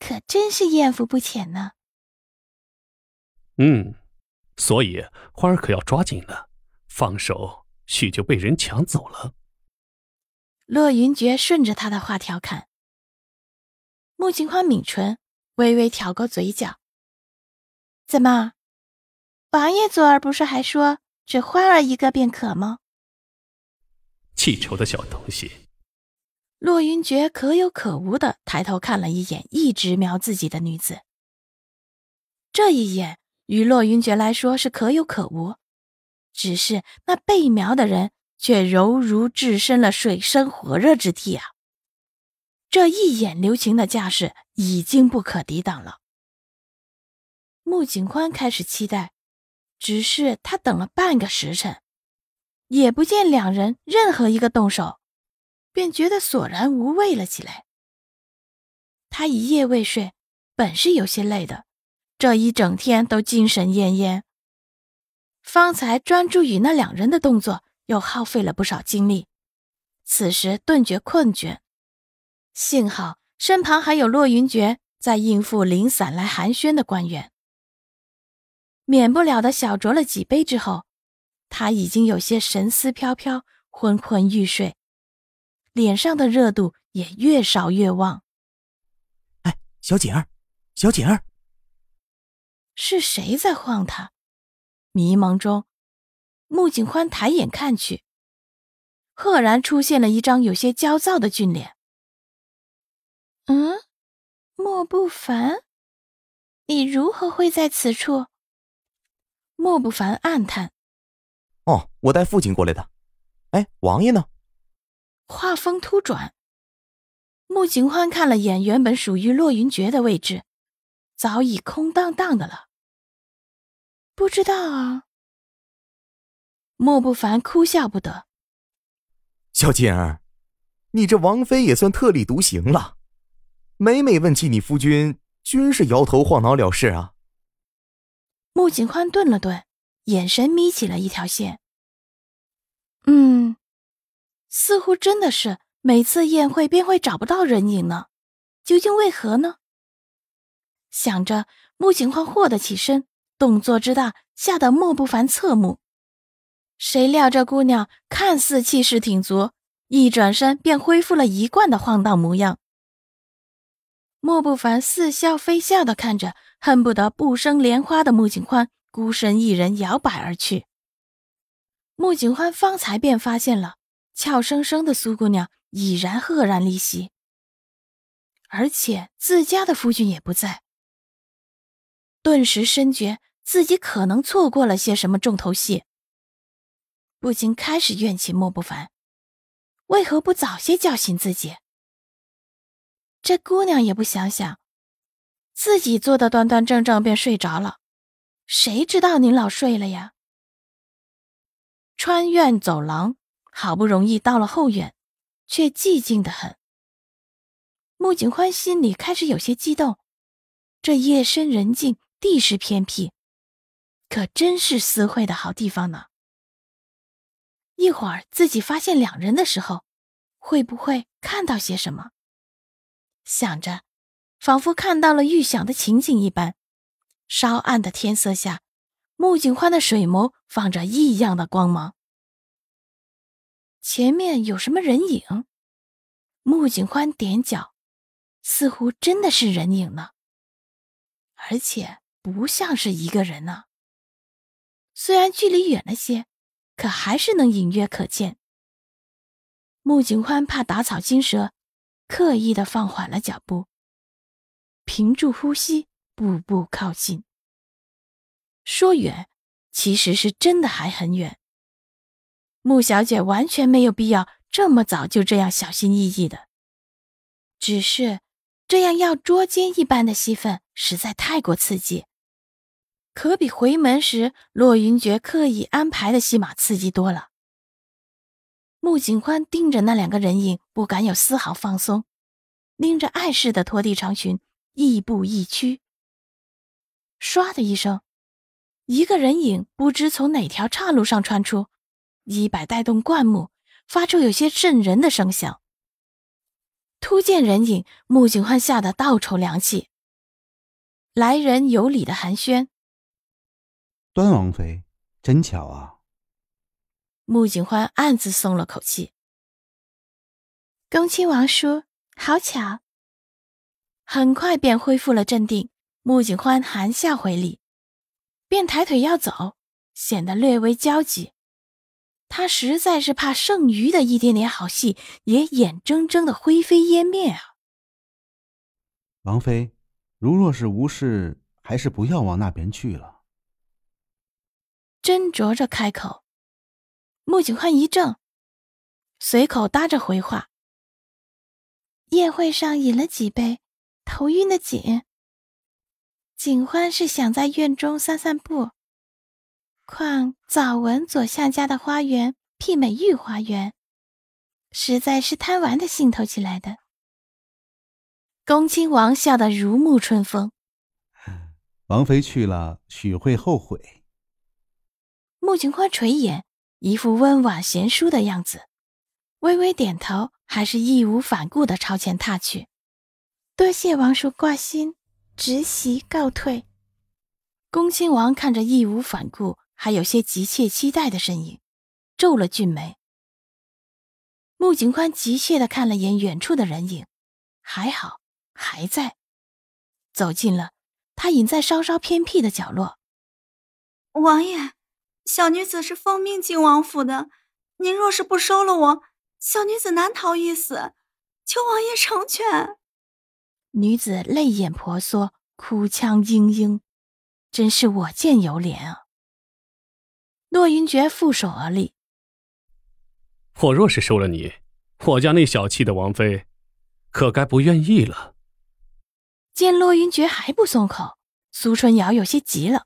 可真是艳福不浅呢。嗯，所以花儿可要抓紧了，放手许就被人抢走了。洛云珏顺着他的话调侃。穆景花抿唇，微微挑个嘴角。怎么，王爷昨儿不是还说只花儿一个便可吗？记仇的小东西。洛云珏可有可无的抬头看了一眼一直瞄自己的女子，这一眼于洛云珏来说是可有可无，只是那被瞄的人却犹如置身了水深火热之地啊！这一眼留情的架势已经不可抵挡了。穆景宽开始期待，只是他等了半个时辰，也不见两人任何一个动手。便觉得索然无味了起来。他一夜未睡，本是有些累的，这一整天都精神恹恹。方才专注于那两人的动作，又耗费了不少精力，此时顿觉困倦。幸好身旁还有骆云珏在应付零散来寒暄的官员，免不了的小酌了几杯之后，他已经有些神思飘飘，昏昏欲睡。脸上的热度也越烧越旺。哎，小锦儿，小锦儿，是谁在晃他？迷茫中，穆景欢抬眼看去，赫然出现了一张有些焦躁的俊脸。嗯，莫不凡，你如何会在此处？莫不凡暗叹：“哦，我带父亲过来的。哎，王爷呢？”话锋突转，穆景欢看了眼原本属于洛云珏的位置，早已空荡荡的了。不知道啊。莫不凡哭笑不得。小锦儿，你这王妃也算特立独行了，每每问起你夫君，均是摇头晃脑了事啊。穆景欢顿了顿，眼神眯起了一条线。嗯。似乎真的是每次宴会便会找不到人影呢，究竟为何呢？想着，穆景欢霍得起身，动作之大，吓得莫不凡侧目。谁料这姑娘看似气势挺足，一转身便恢复了一贯的晃荡模样。莫不凡似笑非笑的看着，恨不得不生莲花的穆景欢孤身一人摇摆而去。穆景欢方才便发现了。俏生生的苏姑娘已然赫然离席，而且自家的夫君也不在，顿时深觉自己可能错过了些什么重头戏，不禁开始怨气莫不凡，为何不早些叫醒自己？这姑娘也不想想，自己坐的端端正正便睡着了，谁知道您老睡了呀？穿院走廊。好不容易到了后院，却寂静的很。穆景欢心里开始有些激动，这夜深人静，地势偏僻，可真是私会的好地方呢。一会儿自己发现两人的时候，会不会看到些什么？想着，仿佛看到了预想的情景一般。稍暗的天色下，穆景欢的水眸放着异样的光芒。前面有什么人影？穆景欢踮脚，似乎真的是人影呢，而且不像是一个人呢。虽然距离远了些，可还是能隐约可见。穆景欢怕打草惊蛇，刻意的放缓了脚步，屏住呼吸，步步靠近。说远，其实是真的还很远。穆小姐完全没有必要这么早就这样小心翼翼的，只是这样要捉奸一般的戏份实在太过刺激，可比回门时骆云珏刻意安排的戏码刺激多了。穆景欢盯着那两个人影，不敢有丝毫放松，拎着碍事的拖地长裙，亦步亦趋。唰的一声，一个人影不知从哪条岔路上穿出，衣摆带动灌木，发出有些震人的声响。突见人影，穆景欢吓得倒抽凉气。来人有礼的寒暄：“端王妃，真巧啊。”穆景欢暗自松了口气。恭亲王叔，好巧。很快便恢复了镇定。穆景欢含笑回礼，便抬腿要走，显得略微焦急。他实在是怕剩余的一点点好戏也眼睁睁的灰飞烟灭啊！王妃，如若是无事，还是不要往那边去了。斟酌着开口，穆景欢一怔，随口搭着回话：“宴会上饮了几杯，头晕的紧。”景欢是想在院中散散步，况早闻左相家的花园媲美御花园，实在是贪玩的兴头起来的。恭亲王笑得如沐春风，王妃去了，许会后悔。穆景欢垂眼，一副温婉贤淑的样子，微微点头，还是义无反顾的朝前踏去。多谢王叔挂心。直席告退。恭亲王看着义无反顾，还有些急切期待的身影，皱了俊眉。穆景宽急切的看了眼远处的人影，还好还在。走近了，他隐在稍稍偏僻的角落。王爷，小女子是奉命进王府的，您若是不收了我，小女子难逃一死，求王爷成全。女子泪眼婆娑，哭腔嘤嘤，真是我见犹怜啊！骆云珏负手而立。我若是收了你，我家那小气的王妃，可该不愿意了。见洛云珏还不松口，苏春瑶有些急了：“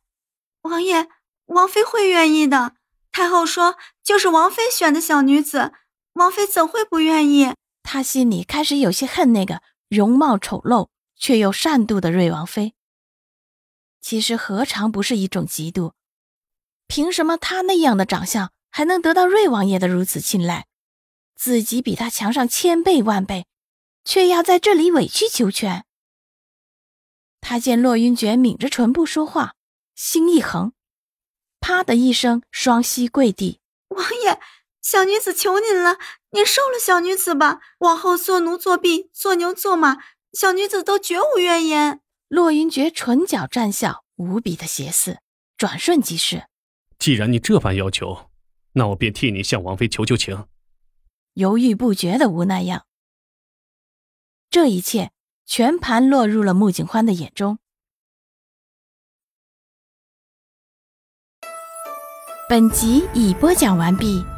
王爷，王妃会愿意的。太后说，就是王妃选的小女子，王妃怎会不愿意？”她心里开始有些恨那个。容貌丑陋却又善妒的瑞王妃，其实何尝不是一种嫉妒？凭什么他那样的长相还能得到瑞王爷的如此青睐，自己比他强上千倍万倍，却要在这里委曲求全？他见洛云珏抿着唇不说话，心一横，啪的一声，双膝跪地：“王爷，小女子求您了。”您收了小女子吧，往后做奴做婢做牛做马，小女子都绝无怨言。洛云珏唇角绽笑，无比的邪肆，转瞬即逝。既然你这般要求，那我便替你向王妃求求情。犹豫不决的无奈样。这一切全盘落入了穆景欢的眼中。本集已播讲完毕。